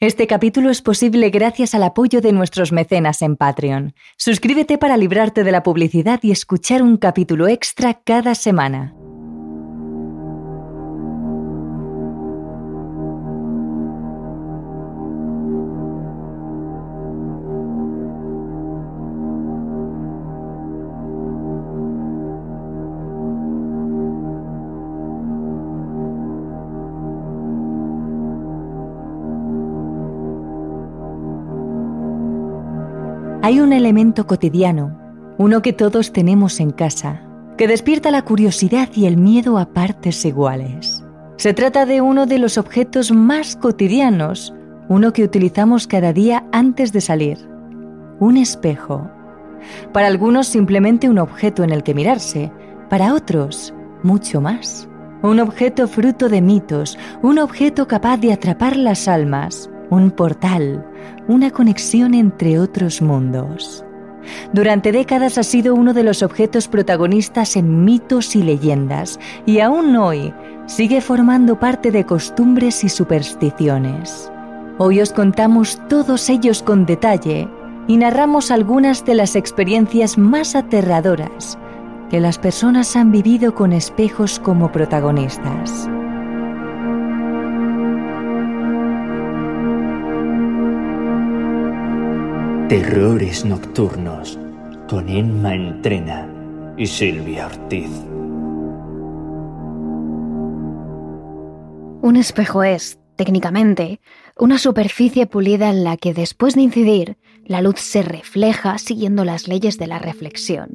Este capítulo es posible gracias al apoyo de nuestros mecenas en Patreon. Suscríbete para librarte de la publicidad y escuchar un capítulo extra cada semana. Hay un elemento cotidiano, uno que todos tenemos en casa, que despierta la curiosidad y el miedo a partes iguales. Se trata de uno de los objetos más cotidianos, uno que utilizamos cada día antes de salir, un espejo. Para algunos simplemente un objeto en el que mirarse, para otros mucho más. Un objeto fruto de mitos, un objeto capaz de atrapar las almas, un portal, una conexión entre otros mundos. Durante décadas ha sido uno de los objetos protagonistas en mitos y leyendas, y aún hoy sigue formando parte de costumbres y supersticiones. Hoy os contamos todos ellos con detalle y narramos algunas de las experiencias más aterradoras que las personas han vivido con espejos como protagonistas. Terrores Nocturnos con Emma Entrena y Silvia Ortiz. Un espejo es, técnicamente, una superficie pulida en la que después de incidir, la luz se refleja siguiendo las leyes de la reflexión.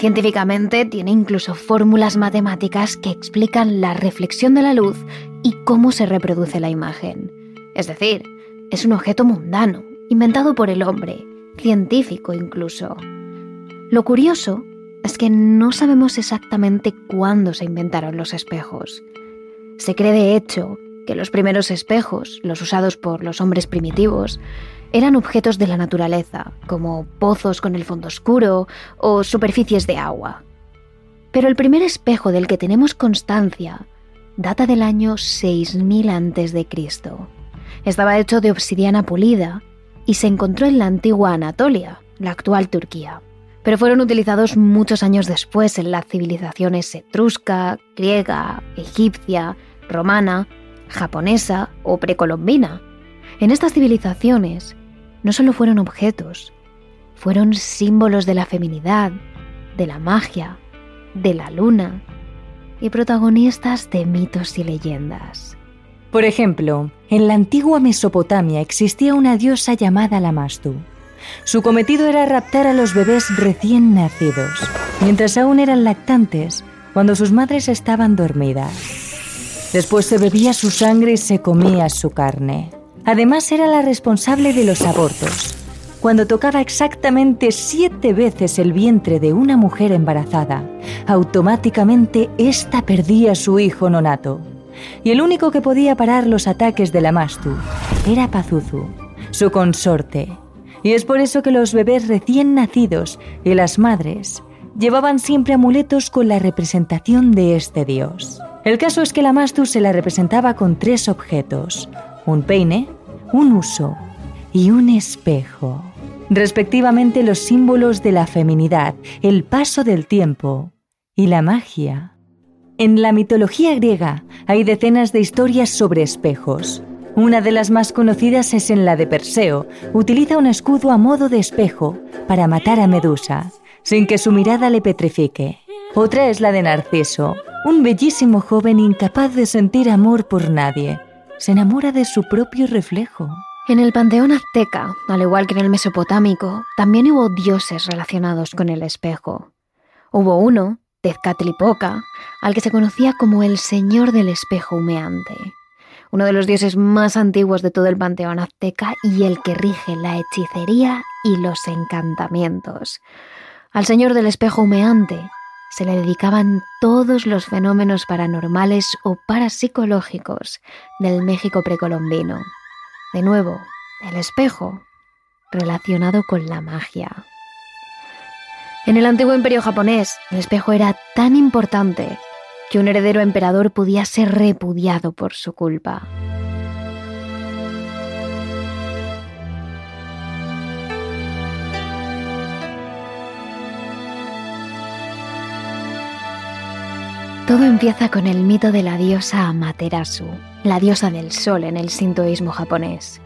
Científicamente tiene incluso fórmulas matemáticas que explican la reflexión de la luz y cómo se reproduce la imagen. Es decir, es un objeto mundano, inventado por el hombre, científico incluso. Lo curioso es que no sabemos exactamente cuándo se inventaron los espejos. Se cree de hecho que los primeros espejos, los usados por los hombres primitivos, eran objetos de la naturaleza, como pozos con el fondo oscuro o superficies de agua. Pero el primer espejo del que tenemos constancia data del año 6000 a.C. Estaba hecho de obsidiana pulida y se encontró en la antigua Anatolia, la actual Turquía. Pero fueron utilizados muchos años después en las civilizaciones etrusca, griega, egipcia, romana, japonesa o precolombina. En estas civilizaciones no solo fueron objetos, fueron símbolos de la feminidad, de la magia, de la luna y protagonistas de mitos y leyendas. Por ejemplo, en la antigua Mesopotamia existía una diosa llamada Lamastu. Su cometido era raptar a los bebés recién nacidos, mientras aún eran lactantes, cuando sus madres estaban dormidas. Después se bebía su sangre y se comía su carne. Además era la responsable de los abortos. Cuando tocaba exactamente siete veces el vientre de una mujer embarazada, automáticamente ésta perdía su hijo nonato y el único que podía parar los ataques de la Mastu era Pazuzu, su consorte. Y es por eso que los bebés recién nacidos y las madres llevaban siempre amuletos con la representación de este dios. El caso es que la Mastu se la representaba con tres objetos, un peine, un uso y un espejo, respectivamente los símbolos de la feminidad, el paso del tiempo y la magia. En la mitología griega hay decenas de historias sobre espejos. Una de las más conocidas es en la de Perseo. Utiliza un escudo a modo de espejo para matar a Medusa, sin que su mirada le petrifique. Otra es la de Narciso, un bellísimo joven incapaz de sentir amor por nadie. Se enamora de su propio reflejo. En el panteón azteca, al igual que en el mesopotámico, también hubo dioses relacionados con el espejo. Hubo uno, Tezcatlipoca, al que se conocía como el Señor del Espejo Humeante, uno de los dioses más antiguos de todo el panteón azteca y el que rige la hechicería y los encantamientos. Al Señor del Espejo Humeante se le dedicaban todos los fenómenos paranormales o parapsicológicos del México precolombino. De nuevo, el espejo relacionado con la magia. En el antiguo imperio japonés, el espejo era tan importante que un heredero emperador podía ser repudiado por su culpa. Todo empieza con el mito de la diosa Amaterasu, la diosa del sol en el sintoísmo japonés.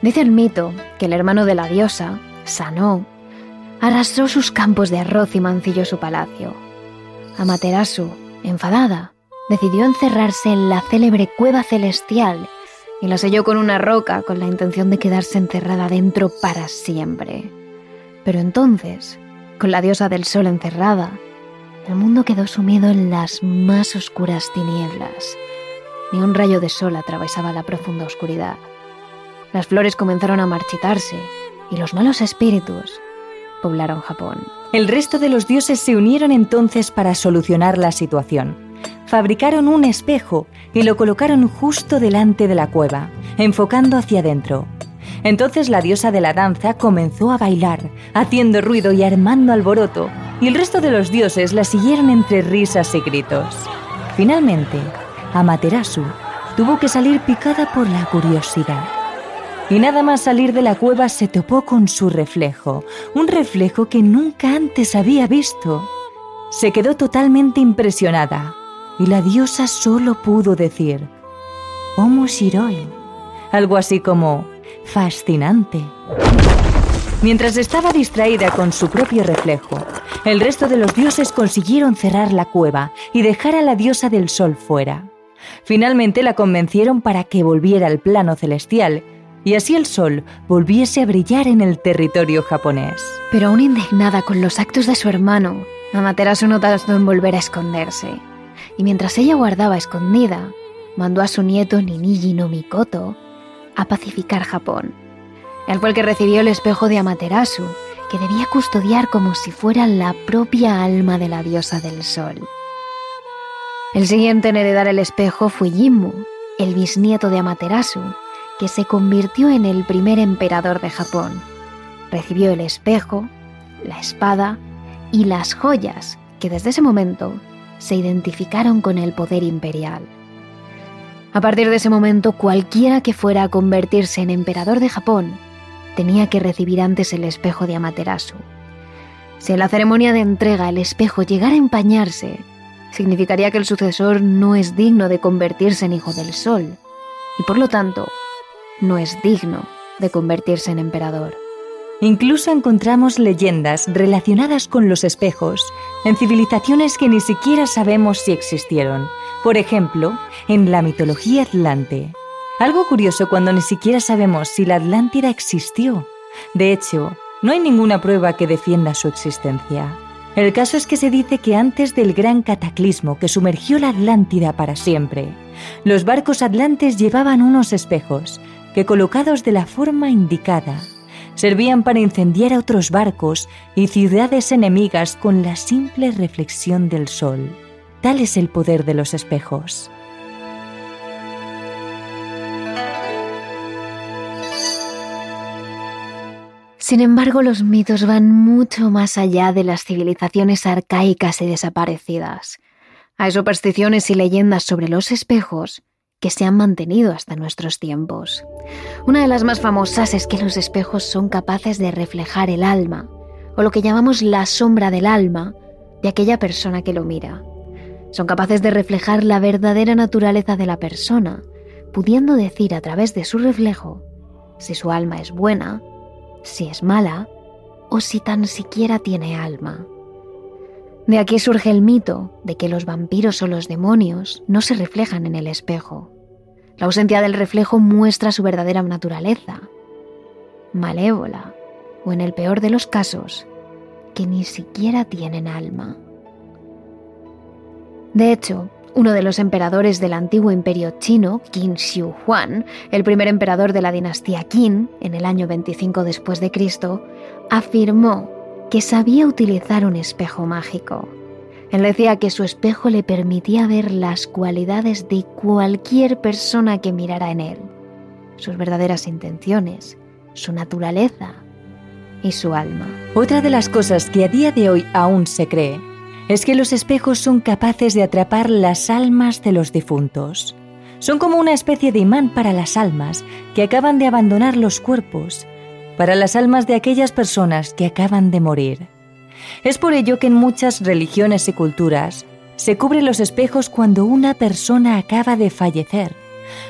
Dice el mito que el hermano de la diosa, Sanō, arrastró sus campos de arroz y mancilló su palacio. Amaterasu, enfadada, decidió encerrarse en la célebre cueva celestial y la selló con una roca con la intención de quedarse encerrada dentro para siempre. Pero entonces, con la diosa del sol encerrada, el mundo quedó sumido en las más oscuras tinieblas. Ni un rayo de sol atravesaba la profunda oscuridad. Las flores comenzaron a marchitarse y los malos espíritus poblaron Japón. El resto de los dioses se unieron entonces para solucionar la situación. Fabricaron un espejo y lo colocaron justo delante de la cueva, enfocando hacia adentro. Entonces la diosa de la danza comenzó a bailar, haciendo ruido y armando alboroto, y el resto de los dioses la siguieron entre risas y gritos. Finalmente, Amaterasu tuvo que salir picada por la curiosidad. Y nada más salir de la cueva se topó con su reflejo, un reflejo que nunca antes había visto. Se quedó totalmente impresionada y la diosa solo pudo decir, Omo Shiroi, algo así como, fascinante. Mientras estaba distraída con su propio reflejo, el resto de los dioses consiguieron cerrar la cueva y dejar a la diosa del sol fuera. Finalmente la convencieron para que volviera al plano celestial y así el sol volviese a brillar en el territorio japonés. Pero aún indignada con los actos de su hermano, Amaterasu no tardó en volver a esconderse. Y mientras ella guardaba escondida, mandó a su nieto Ninigi no Mikoto a pacificar Japón él fue el que recibió el espejo de Amaterasu, que debía custodiar como si fuera la propia alma de la diosa del sol. El siguiente en heredar el espejo fue Jimmu, el bisnieto de Amaterasu, que se convirtió en el primer emperador de Japón. Recibió el espejo, la espada y las joyas que desde ese momento se identificaron con el poder imperial. A partir de ese momento, cualquiera que fuera a convertirse en emperador de Japón tenía que recibir antes el espejo de Amaterasu. Si en la ceremonia de entrega el espejo llegara a empañarse, significaría que el sucesor no es digno de convertirse en hijo del sol y por lo tanto no es digno de convertirse en emperador. Incluso encontramos leyendas relacionadas con los espejos en civilizaciones que ni siquiera sabemos si existieron. Por ejemplo, en la mitología atlante, algo curioso cuando ni siquiera sabemos si la Atlántida existió. De hecho, no hay ninguna prueba que defienda su existencia. El caso es que se dice que antes del gran cataclismo que sumergió la Atlántida para siempre, los barcos atlantes llevaban unos espejos que colocados de la forma indicada, servían para incendiar a otros barcos y ciudades enemigas con la simple reflexión del sol. Tal es el poder de los espejos. Sin embargo, los mitos van mucho más allá de las civilizaciones arcaicas y desaparecidas. Hay supersticiones y leyendas sobre los espejos que se han mantenido hasta nuestros tiempos. Una de las más famosas es que los espejos son capaces de reflejar el alma, o lo que llamamos la sombra del alma, de aquella persona que lo mira. Son capaces de reflejar la verdadera naturaleza de la persona, pudiendo decir a través de su reflejo si su alma es buena si es mala o si tan siquiera tiene alma. De aquí surge el mito de que los vampiros o los demonios no se reflejan en el espejo. La ausencia del reflejo muestra su verdadera naturaleza, malévola, o en el peor de los casos, que ni siquiera tienen alma. De hecho, uno de los emperadores del antiguo imperio chino, Qin Shi Huang, el primer emperador de la dinastía Qin, en el año 25 después de Cristo, afirmó que sabía utilizar un espejo mágico. Él decía que su espejo le permitía ver las cualidades de cualquier persona que mirara en él, sus verdaderas intenciones, su naturaleza y su alma. Otra de las cosas que a día de hoy aún se cree es que los espejos son capaces de atrapar las almas de los difuntos. Son como una especie de imán para las almas que acaban de abandonar los cuerpos, para las almas de aquellas personas que acaban de morir. Es por ello que en muchas religiones y culturas se cubre los espejos cuando una persona acaba de fallecer.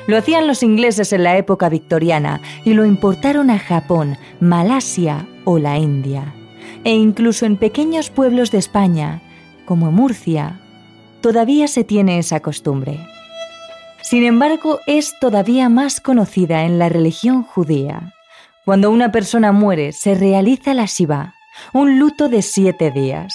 Lo hacían los ingleses en la época victoriana y lo importaron a Japón, Malasia o la India. E incluso en pequeños pueblos de España, como Murcia, todavía se tiene esa costumbre. Sin embargo, es todavía más conocida en la religión judía. Cuando una persona muere, se realiza la Shiva, un luto de siete días.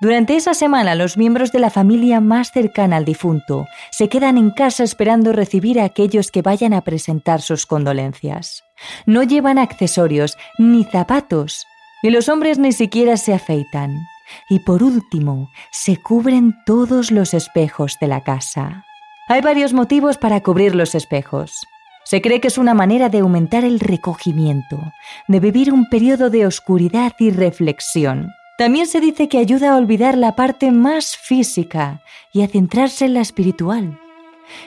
Durante esa semana los miembros de la familia más cercana al difunto se quedan en casa esperando recibir a aquellos que vayan a presentar sus condolencias. No llevan accesorios ni zapatos y los hombres ni siquiera se afeitan. Y por último, se cubren todos los espejos de la casa. Hay varios motivos para cubrir los espejos. Se cree que es una manera de aumentar el recogimiento, de vivir un periodo de oscuridad y reflexión también se dice que ayuda a olvidar la parte más física y a centrarse en la espiritual.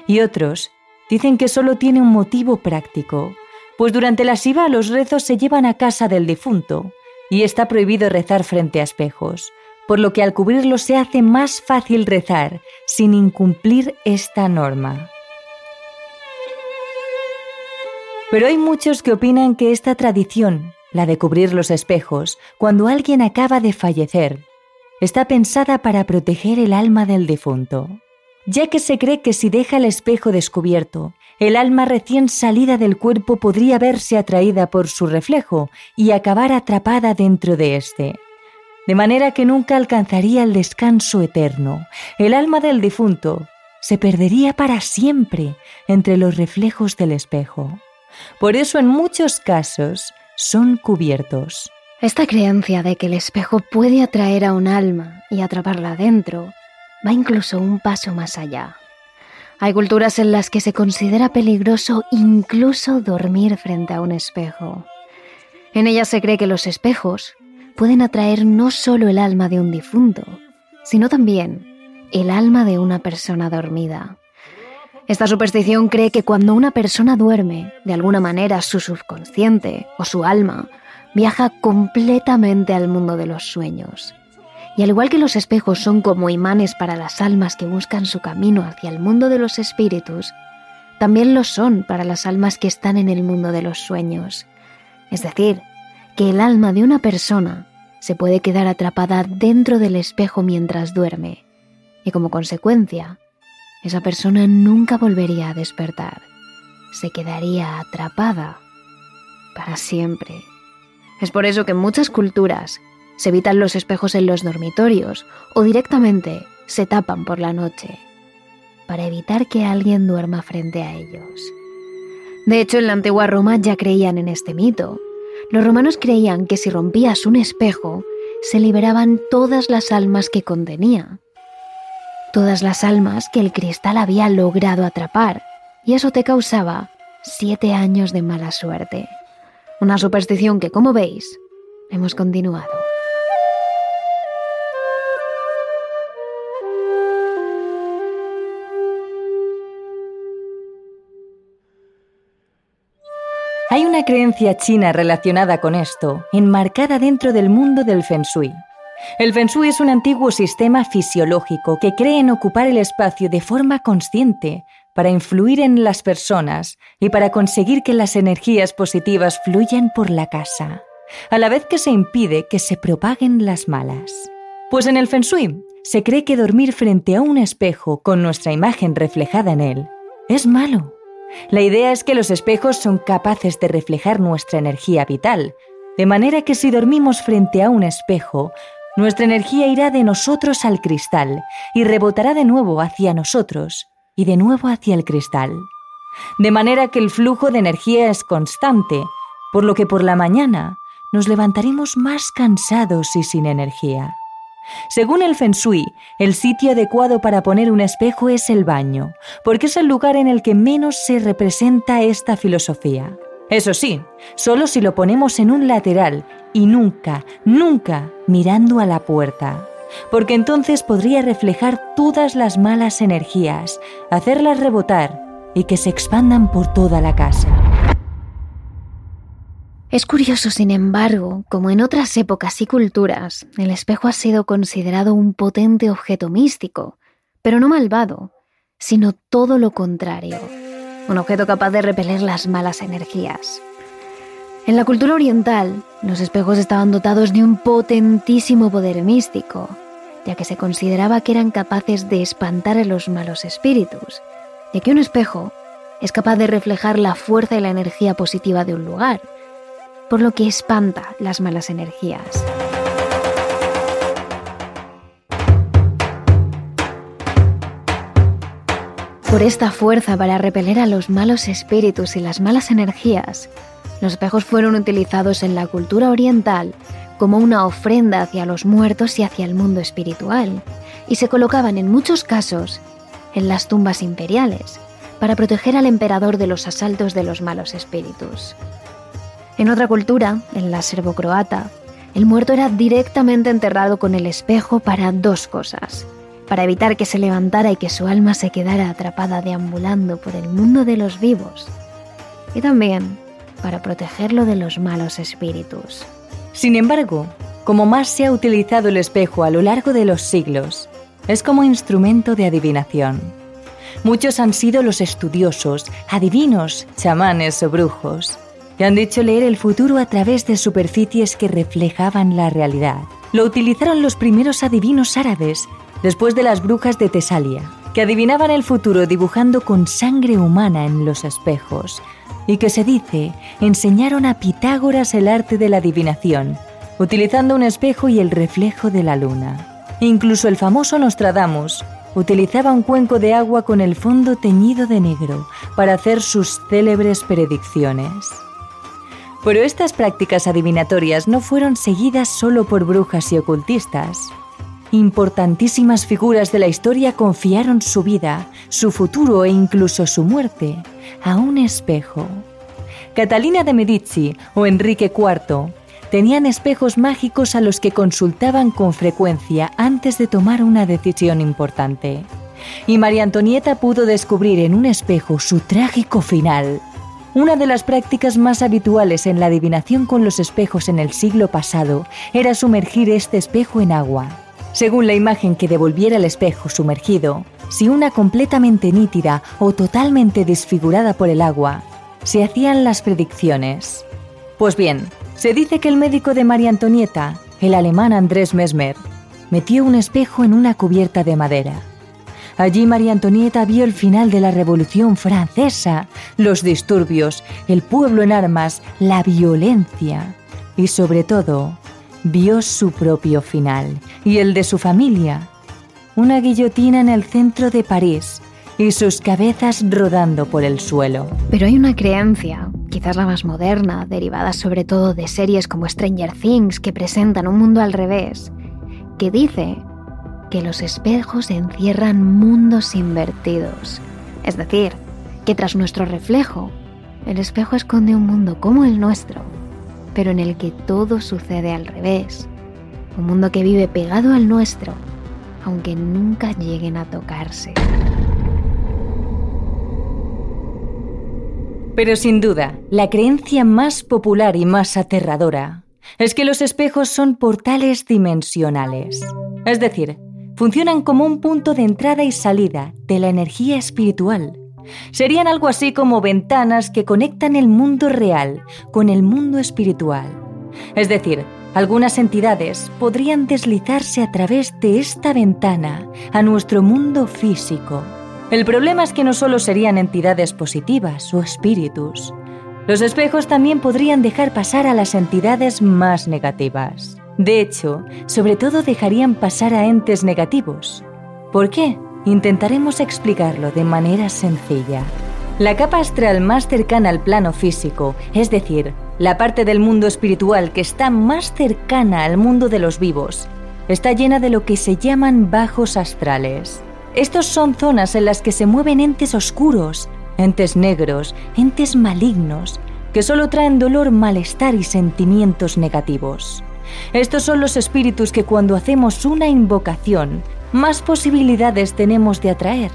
Y otros dicen que solo tiene un motivo práctico, pues durante la Siva los rezos se llevan a casa del difunto y está prohibido rezar frente a espejos, por lo que al cubrirlos se hace más fácil rezar sin incumplir esta norma. Pero hay muchos que opinan que esta tradición la de cubrir los espejos, cuando alguien acaba de fallecer, está pensada para proteger el alma del difunto, ya que se cree que si deja el espejo descubierto, el alma recién salida del cuerpo podría verse atraída por su reflejo y acabar atrapada dentro de éste. De manera que nunca alcanzaría el descanso eterno. El alma del difunto se perdería para siempre entre los reflejos del espejo. Por eso en muchos casos son cubiertos. Esta creencia de que el espejo puede atraer a un alma y atraparla dentro va incluso un paso más allá. Hay culturas en las que se considera peligroso incluso dormir frente a un espejo. En ellas se cree que los espejos pueden atraer no solo el alma de un difunto, sino también el alma de una persona dormida. Esta superstición cree que cuando una persona duerme, de alguna manera su subconsciente o su alma viaja completamente al mundo de los sueños. Y al igual que los espejos son como imanes para las almas que buscan su camino hacia el mundo de los espíritus, también lo son para las almas que están en el mundo de los sueños. Es decir, que el alma de una persona se puede quedar atrapada dentro del espejo mientras duerme, y como consecuencia, esa persona nunca volvería a despertar. Se quedaría atrapada para siempre. Es por eso que en muchas culturas se evitan los espejos en los dormitorios o directamente se tapan por la noche para evitar que alguien duerma frente a ellos. De hecho, en la antigua Roma ya creían en este mito. Los romanos creían que si rompías un espejo, se liberaban todas las almas que contenía todas las almas que el cristal había logrado atrapar, y eso te causaba siete años de mala suerte. Una superstición que, como veis, hemos continuado. Hay una creencia china relacionada con esto, enmarcada dentro del mundo del Feng Shui. El Feng Shui es un antiguo sistema fisiológico que cree en ocupar el espacio de forma consciente para influir en las personas y para conseguir que las energías positivas fluyan por la casa, a la vez que se impide que se propaguen las malas. Pues en el Feng Shui se cree que dormir frente a un espejo con nuestra imagen reflejada en él es malo. La idea es que los espejos son capaces de reflejar nuestra energía vital, de manera que si dormimos frente a un espejo, nuestra energía irá de nosotros al cristal y rebotará de nuevo hacia nosotros y de nuevo hacia el cristal. De manera que el flujo de energía es constante, por lo que por la mañana nos levantaremos más cansados y sin energía. Según el Feng Shui, el sitio adecuado para poner un espejo es el baño, porque es el lugar en el que menos se representa esta filosofía. Eso sí, solo si lo ponemos en un lateral y nunca, nunca mirando a la puerta, porque entonces podría reflejar todas las malas energías, hacerlas rebotar y que se expandan por toda la casa. Es curioso, sin embargo, como en otras épocas y culturas, el espejo ha sido considerado un potente objeto místico, pero no malvado, sino todo lo contrario, un objeto capaz de repeler las malas energías. En la cultura oriental, los espejos estaban dotados de un potentísimo poder místico, ya que se consideraba que eran capaces de espantar a los malos espíritus, ya que un espejo es capaz de reflejar la fuerza y la energía positiva de un lugar, por lo que espanta las malas energías. Por esta fuerza para repeler a los malos espíritus y las malas energías, los espejos fueron utilizados en la cultura oriental como una ofrenda hacia los muertos y hacia el mundo espiritual, y se colocaban en muchos casos en las tumbas imperiales para proteger al emperador de los asaltos de los malos espíritus. En otra cultura, en la serbo-croata, el muerto era directamente enterrado con el espejo para dos cosas. Para evitar que se levantara y que su alma se quedara atrapada deambulando por el mundo de los vivos. Y también para protegerlo de los malos espíritus. Sin embargo, como más se ha utilizado el espejo a lo largo de los siglos, es como instrumento de adivinación. Muchos han sido los estudiosos, adivinos, chamanes o brujos que han dicho leer el futuro a través de superficies que reflejaban la realidad. Lo utilizaron los primeros adivinos árabes, después de las brujas de Tesalia, que adivinaban el futuro dibujando con sangre humana en los espejos, y que se dice enseñaron a Pitágoras el arte de la adivinación, utilizando un espejo y el reflejo de la luna. Incluso el famoso Nostradamus utilizaba un cuenco de agua con el fondo teñido de negro para hacer sus célebres predicciones. Pero estas prácticas adivinatorias no fueron seguidas solo por brujas y ocultistas. Importantísimas figuras de la historia confiaron su vida, su futuro e incluso su muerte a un espejo. Catalina de Medici o Enrique IV tenían espejos mágicos a los que consultaban con frecuencia antes de tomar una decisión importante. Y María Antonieta pudo descubrir en un espejo su trágico final. Una de las prácticas más habituales en la adivinación con los espejos en el siglo pasado era sumergir este espejo en agua. Según la imagen que devolviera el espejo sumergido, si una completamente nítida o totalmente desfigurada por el agua, se hacían las predicciones. Pues bien, se dice que el médico de María Antonieta, el alemán Andrés Mesmer, metió un espejo en una cubierta de madera Allí María Antonieta vio el final de la Revolución Francesa, los disturbios, el pueblo en armas, la violencia y sobre todo vio su propio final y el de su familia. Una guillotina en el centro de París y sus cabezas rodando por el suelo. Pero hay una creencia, quizás la más moderna, derivada sobre todo de series como Stranger Things que presentan un mundo al revés, que dice que los espejos encierran mundos invertidos. Es decir, que tras nuestro reflejo, el espejo esconde un mundo como el nuestro, pero en el que todo sucede al revés. Un mundo que vive pegado al nuestro, aunque nunca lleguen a tocarse. Pero sin duda, la creencia más popular y más aterradora es que los espejos son portales dimensionales. Es decir, funcionan como un punto de entrada y salida de la energía espiritual. Serían algo así como ventanas que conectan el mundo real con el mundo espiritual. Es decir, algunas entidades podrían deslizarse a través de esta ventana a nuestro mundo físico. El problema es que no solo serían entidades positivas o espíritus, los espejos también podrían dejar pasar a las entidades más negativas. De hecho, sobre todo dejarían pasar a entes negativos. ¿Por qué? Intentaremos explicarlo de manera sencilla. La capa astral más cercana al plano físico, es decir, la parte del mundo espiritual que está más cercana al mundo de los vivos, está llena de lo que se llaman bajos astrales. Estos son zonas en las que se mueven entes oscuros, entes negros, entes malignos, que solo traen dolor, malestar y sentimientos negativos. Estos son los espíritus que cuando hacemos una invocación, más posibilidades tenemos de atraer.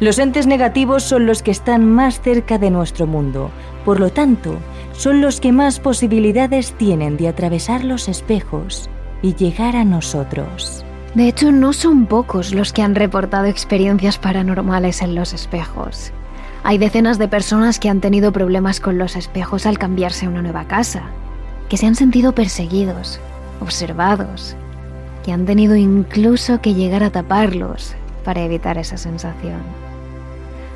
Los entes negativos son los que están más cerca de nuestro mundo, por lo tanto, son los que más posibilidades tienen de atravesar los espejos y llegar a nosotros. De hecho, no son pocos los que han reportado experiencias paranormales en los espejos. Hay decenas de personas que han tenido problemas con los espejos al cambiarse a una nueva casa, que se han sentido perseguidos, observados, que han tenido incluso que llegar a taparlos para evitar esa sensación.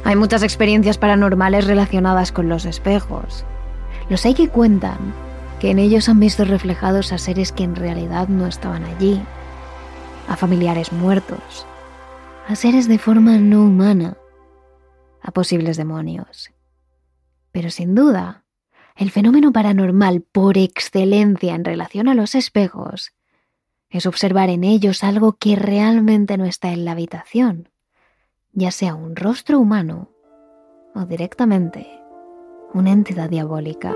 Hay muchas experiencias paranormales relacionadas con los espejos. Los hay que cuentan que en ellos han visto reflejados a seres que en realidad no estaban allí, a familiares muertos, a seres de forma no humana, a posibles demonios. Pero sin duda, el fenómeno paranormal por excelencia en relación a los espejos es observar en ellos algo que realmente no está en la habitación, ya sea un rostro humano o directamente una entidad diabólica.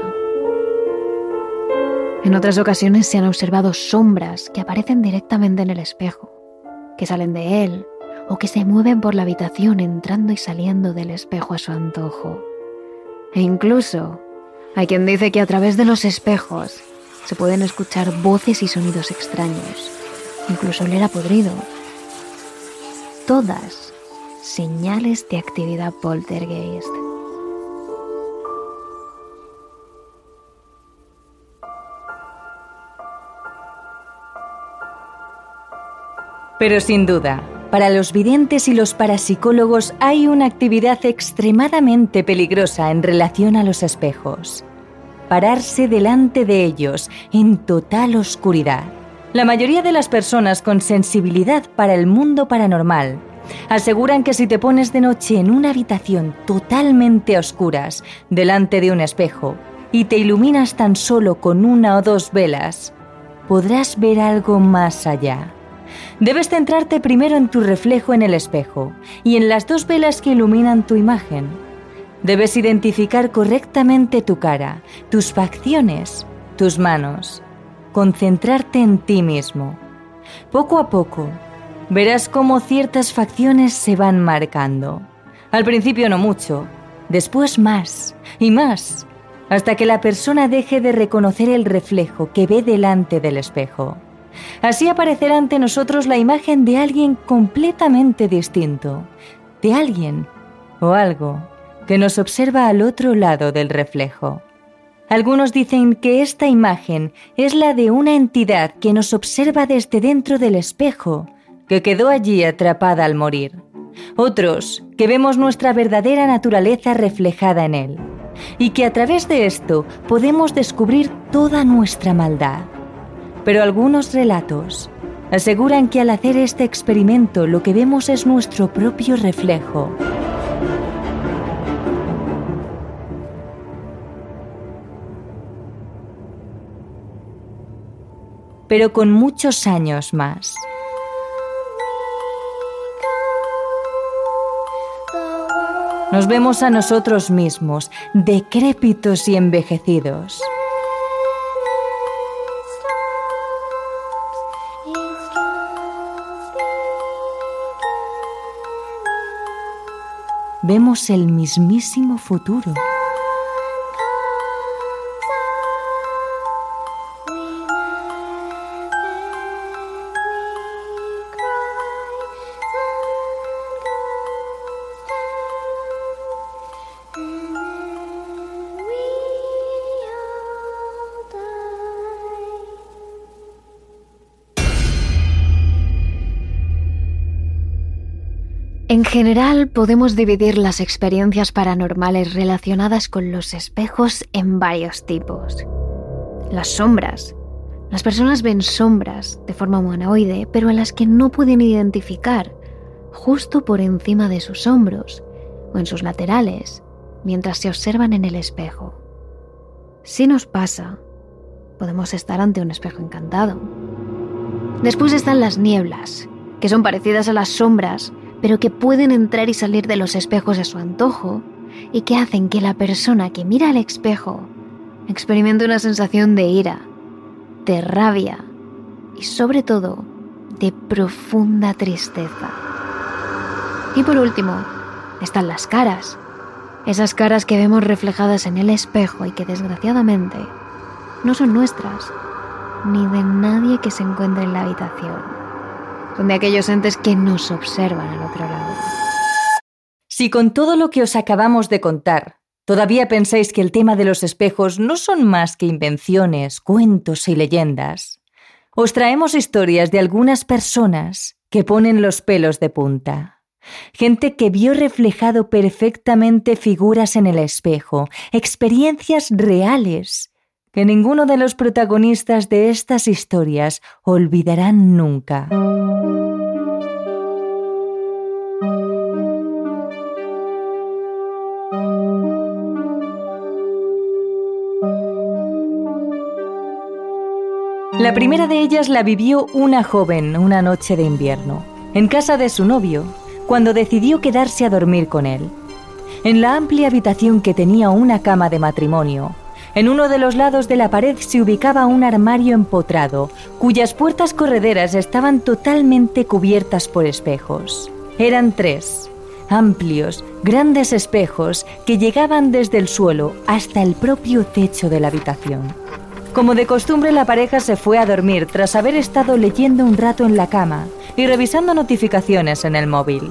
En otras ocasiones se han observado sombras que aparecen directamente en el espejo, que salen de él o que se mueven por la habitación entrando y saliendo del espejo a su antojo. E incluso hay quien dice que a través de los espejos se pueden escuchar voces y sonidos extraños, incluso oler a podrido. Todas señales de actividad poltergeist. Pero sin duda, para los videntes y los parapsicólogos hay una actividad extremadamente peligrosa en relación a los espejos. Pararse delante de ellos en total oscuridad. La mayoría de las personas con sensibilidad para el mundo paranormal aseguran que si te pones de noche en una habitación totalmente oscuras delante de un espejo y te iluminas tan solo con una o dos velas, podrás ver algo más allá. Debes centrarte primero en tu reflejo en el espejo y en las dos velas que iluminan tu imagen. Debes identificar correctamente tu cara, tus facciones, tus manos. Concentrarte en ti mismo. Poco a poco, verás cómo ciertas facciones se van marcando. Al principio no mucho, después más y más, hasta que la persona deje de reconocer el reflejo que ve delante del espejo. Así aparecerá ante nosotros la imagen de alguien completamente distinto, de alguien o algo que nos observa al otro lado del reflejo. Algunos dicen que esta imagen es la de una entidad que nos observa desde dentro del espejo, que quedó allí atrapada al morir. Otros que vemos nuestra verdadera naturaleza reflejada en él, y que a través de esto podemos descubrir toda nuestra maldad pero algunos relatos aseguran que al hacer este experimento lo que vemos es nuestro propio reflejo. Pero con muchos años más. Nos vemos a nosotros mismos, decrépitos y envejecidos. vemos el mismísimo futuro. En general, podemos dividir las experiencias paranormales relacionadas con los espejos en varios tipos. Las sombras. Las personas ven sombras de forma humanoide, pero a las que no pueden identificar, justo por encima de sus hombros o en sus laterales, mientras se observan en el espejo. Si nos pasa, podemos estar ante un espejo encantado. Después están las nieblas, que son parecidas a las sombras, pero que pueden entrar y salir de los espejos a su antojo y que hacen que la persona que mira al espejo experimente una sensación de ira, de rabia y sobre todo de profunda tristeza. Y por último, están las caras, esas caras que vemos reflejadas en el espejo y que desgraciadamente no son nuestras, ni de nadie que se encuentre en la habitación. Son de aquellos entes que nos observan al otro lado. Si con todo lo que os acabamos de contar, todavía pensáis que el tema de los espejos no son más que invenciones, cuentos y leyendas, os traemos historias de algunas personas que ponen los pelos de punta. Gente que vio reflejado perfectamente figuras en el espejo, experiencias reales que ninguno de los protagonistas de estas historias olvidarán nunca. La primera de ellas la vivió una joven una noche de invierno, en casa de su novio, cuando decidió quedarse a dormir con él. En la amplia habitación que tenía una cama de matrimonio, en uno de los lados de la pared se ubicaba un armario empotrado, cuyas puertas correderas estaban totalmente cubiertas por espejos. Eran tres, amplios, grandes espejos que llegaban desde el suelo hasta el propio techo de la habitación. Como de costumbre, la pareja se fue a dormir tras haber estado leyendo un rato en la cama y revisando notificaciones en el móvil.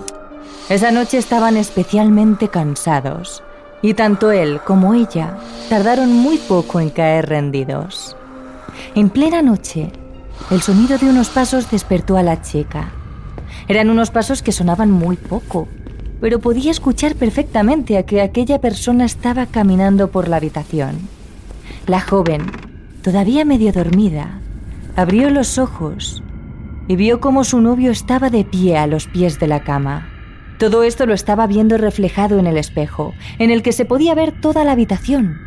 Esa noche estaban especialmente cansados y tanto él como ella tardaron muy poco en caer rendidos. En plena noche, el sonido de unos pasos despertó a la chica. Eran unos pasos que sonaban muy poco, pero podía escuchar perfectamente a que aquella persona estaba caminando por la habitación. La joven, todavía medio dormida, abrió los ojos y vio cómo su novio estaba de pie a los pies de la cama. Todo esto lo estaba viendo reflejado en el espejo, en el que se podía ver toda la habitación.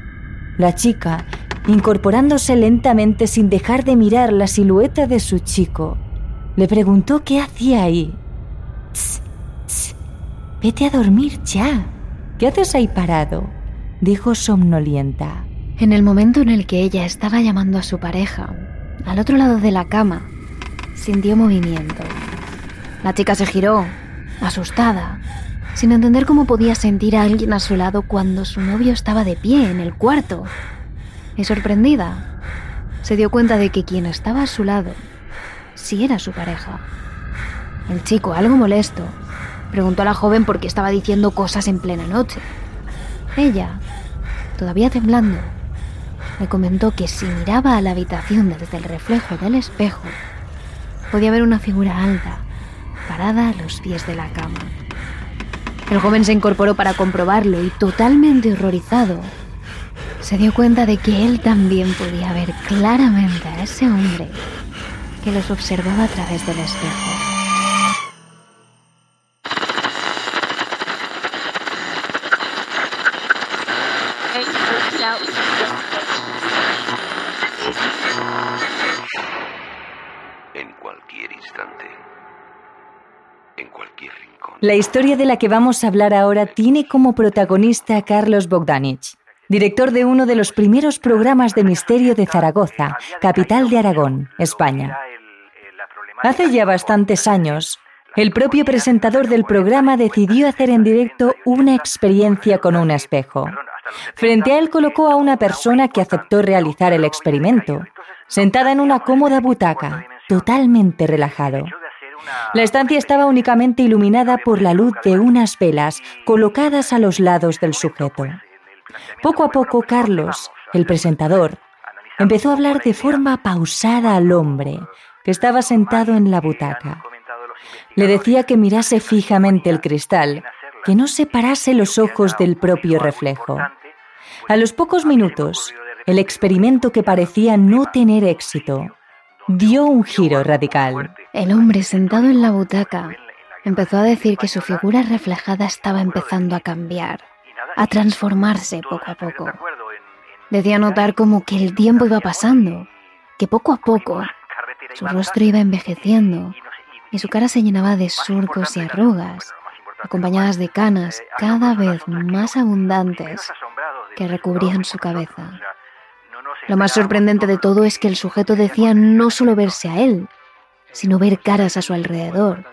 La chica, incorporándose lentamente sin dejar de mirar la silueta de su chico, le preguntó qué hacía ahí. Tss, tss, vete a dormir ya. ¿Qué haces ahí parado? dijo somnolienta. En el momento en el que ella estaba llamando a su pareja, al otro lado de la cama, sintió movimiento. La chica se giró asustada, sin entender cómo podía sentir a alguien a su lado cuando su novio estaba de pie en el cuarto. Y sorprendida, se dio cuenta de que quien estaba a su lado sí era su pareja. El chico, algo molesto, preguntó a la joven por qué estaba diciendo cosas en plena noche. Ella, todavía temblando, le comentó que si miraba a la habitación desde el reflejo del espejo, podía ver una figura alta, parada a los pies de la cama. El joven se incorporó para comprobarlo y totalmente horrorizado, se dio cuenta de que él también podía ver claramente a ese hombre que los observaba a través del espejo. La historia de la que vamos a hablar ahora tiene como protagonista a Carlos Bogdanich, director de uno de los primeros programas de misterio de Zaragoza, capital de Aragón, España. Hace ya bastantes años, el propio presentador del programa decidió hacer en directo una experiencia con un espejo. Frente a él colocó a una persona que aceptó realizar el experimento, sentada en una cómoda butaca, totalmente relajado. La estancia estaba únicamente iluminada por la luz de unas velas colocadas a los lados del sujeto. Poco a poco, Carlos, el presentador, empezó a hablar de forma pausada al hombre que estaba sentado en la butaca. Le decía que mirase fijamente el cristal, que no separase los ojos del propio reflejo. A los pocos minutos, el experimento que parecía no tener éxito dio un giro radical. El hombre sentado en la butaca empezó a decir que su figura reflejada estaba empezando a cambiar, a transformarse poco a poco. Decía notar como que el tiempo iba pasando, que poco a poco su rostro iba envejeciendo y su cara se llenaba de surcos y arrugas, acompañadas de canas cada vez más abundantes que recubrían su cabeza. Lo más sorprendente de todo es que el sujeto decía no solo verse a él, sino ver caras a su alrededor,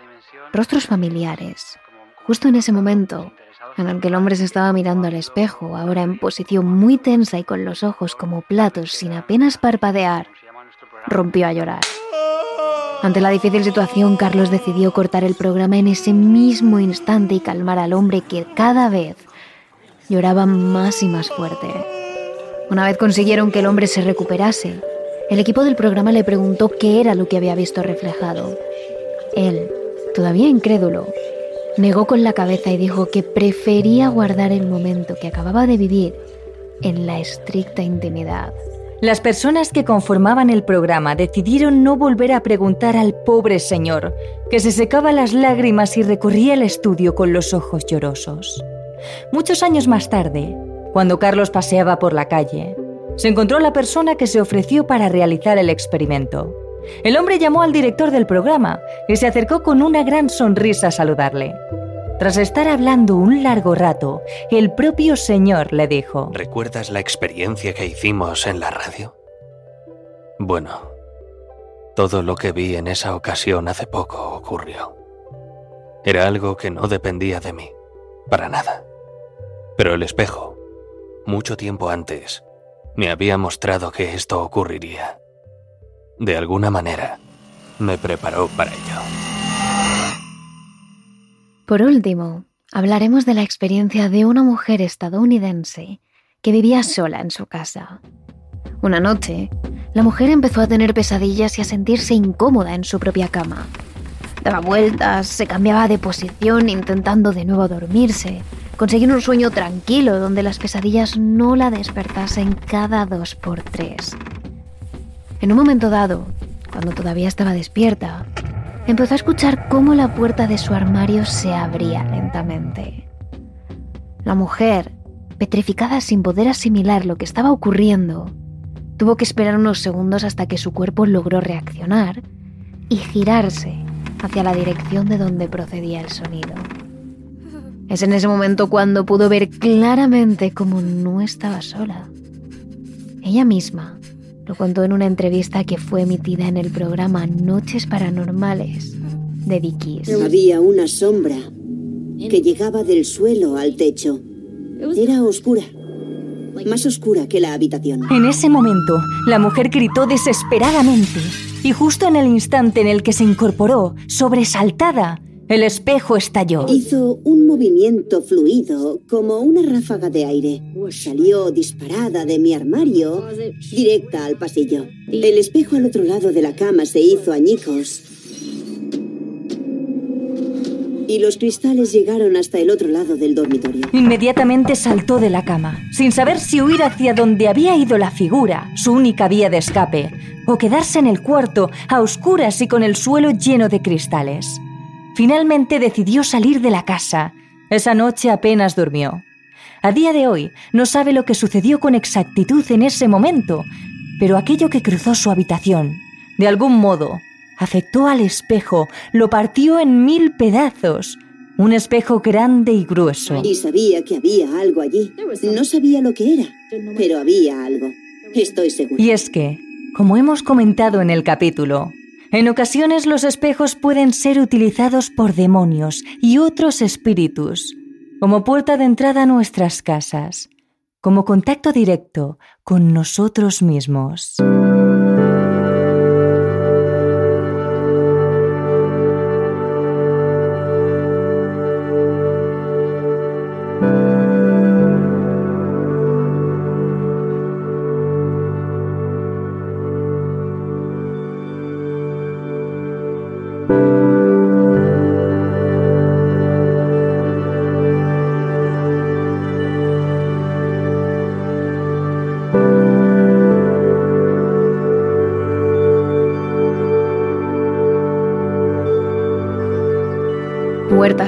rostros familiares. Justo en ese momento, en el que el hombre se estaba mirando al espejo, ahora en posición muy tensa y con los ojos como platos sin apenas parpadear, rompió a llorar. Ante la difícil situación, Carlos decidió cortar el programa en ese mismo instante y calmar al hombre que cada vez lloraba más y más fuerte. Una vez consiguieron que el hombre se recuperase, el equipo del programa le preguntó qué era lo que había visto reflejado. Él, todavía incrédulo, negó con la cabeza y dijo que prefería guardar el momento que acababa de vivir en la estricta intimidad. Las personas que conformaban el programa decidieron no volver a preguntar al pobre señor, que se secaba las lágrimas y recorría el estudio con los ojos llorosos. Muchos años más tarde, cuando Carlos paseaba por la calle, se encontró la persona que se ofreció para realizar el experimento. El hombre llamó al director del programa y se acercó con una gran sonrisa a saludarle. Tras estar hablando un largo rato, el propio señor le dijo, ¿Recuerdas la experiencia que hicimos en la radio? Bueno, todo lo que vi en esa ocasión hace poco ocurrió. Era algo que no dependía de mí, para nada. Pero el espejo, mucho tiempo antes, me había mostrado que esto ocurriría. De alguna manera, me preparó para ello. Por último, hablaremos de la experiencia de una mujer estadounidense que vivía sola en su casa. Una noche, la mujer empezó a tener pesadillas y a sentirse incómoda en su propia cama. Daba vueltas, se cambiaba de posición intentando de nuevo dormirse, conseguir un sueño tranquilo donde las pesadillas no la despertasen cada dos por tres. En un momento dado, cuando todavía estaba despierta, empezó a escuchar cómo la puerta de su armario se abría lentamente. La mujer, petrificada sin poder asimilar lo que estaba ocurriendo, tuvo que esperar unos segundos hasta que su cuerpo logró reaccionar y girarse hacia la dirección de donde procedía el sonido. Es en ese momento cuando pudo ver claramente cómo no estaba sola. Ella misma lo contó en una entrevista que fue emitida en el programa Noches Paranormales de Dickies. Había una sombra que llegaba del suelo al techo. Era oscura, más oscura que la habitación. En ese momento, la mujer gritó desesperadamente y justo en el instante en el que se incorporó, sobresaltada, el espejo estalló. Hizo un movimiento fluido como una ráfaga de aire. Salió disparada de mi armario directa al pasillo. El espejo al otro lado de la cama se hizo añicos. Y los cristales llegaron hasta el otro lado del dormitorio. Inmediatamente saltó de la cama, sin saber si huir hacia donde había ido la figura, su única vía de escape, o quedarse en el cuarto, a oscuras y con el suelo lleno de cristales. Finalmente decidió salir de la casa. Esa noche apenas durmió. A día de hoy no sabe lo que sucedió con exactitud en ese momento, pero aquello que cruzó su habitación, de algún modo, afectó al espejo, lo partió en mil pedazos. Un espejo grande y grueso. Y sabía que había algo allí. No sabía lo que era, pero había algo. Estoy seguro. Y es que, como hemos comentado en el capítulo, en ocasiones los espejos pueden ser utilizados por demonios y otros espíritus como puerta de entrada a nuestras casas, como contacto directo con nosotros mismos.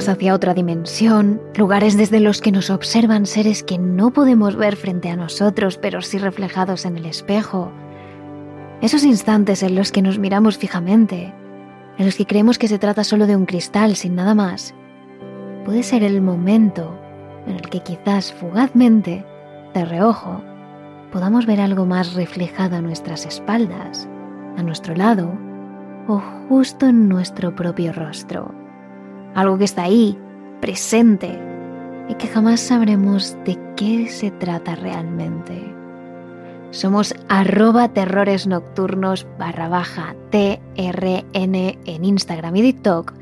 Hacia otra dimensión, lugares desde los que nos observan seres que no podemos ver frente a nosotros, pero sí reflejados en el espejo. Esos instantes en los que nos miramos fijamente, en los que creemos que se trata solo de un cristal sin nada más, puede ser el momento en el que quizás fugazmente, de reojo, podamos ver algo más reflejado a nuestras espaldas, a nuestro lado o justo en nuestro propio rostro algo que está ahí, presente, y que jamás sabremos de qué se trata realmente. Somos arroba terrores nocturnos barra baja TRN en Instagram y TikTok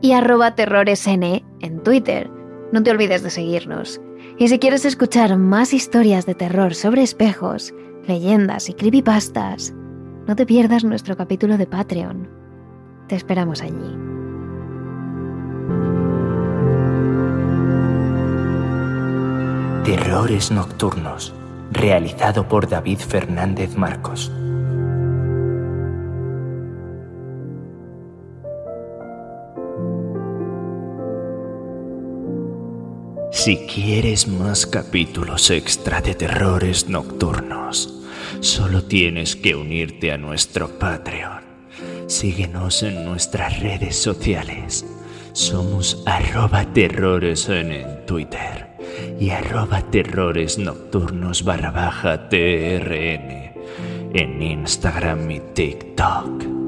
y arroba terroresn en Twitter. No te olvides de seguirnos. Y si quieres escuchar más historias de terror sobre espejos, leyendas y creepypastas, no te pierdas nuestro capítulo de Patreon. Te esperamos allí. Terrores Nocturnos, realizado por David Fernández Marcos. Si quieres más capítulos extra de terrores nocturnos, solo tienes que unirte a nuestro Patreon. Síguenos en nuestras redes sociales. Somos arroba terrores en Twitter y arroba terrores nocturnos barra baja TRN en Instagram y TikTok.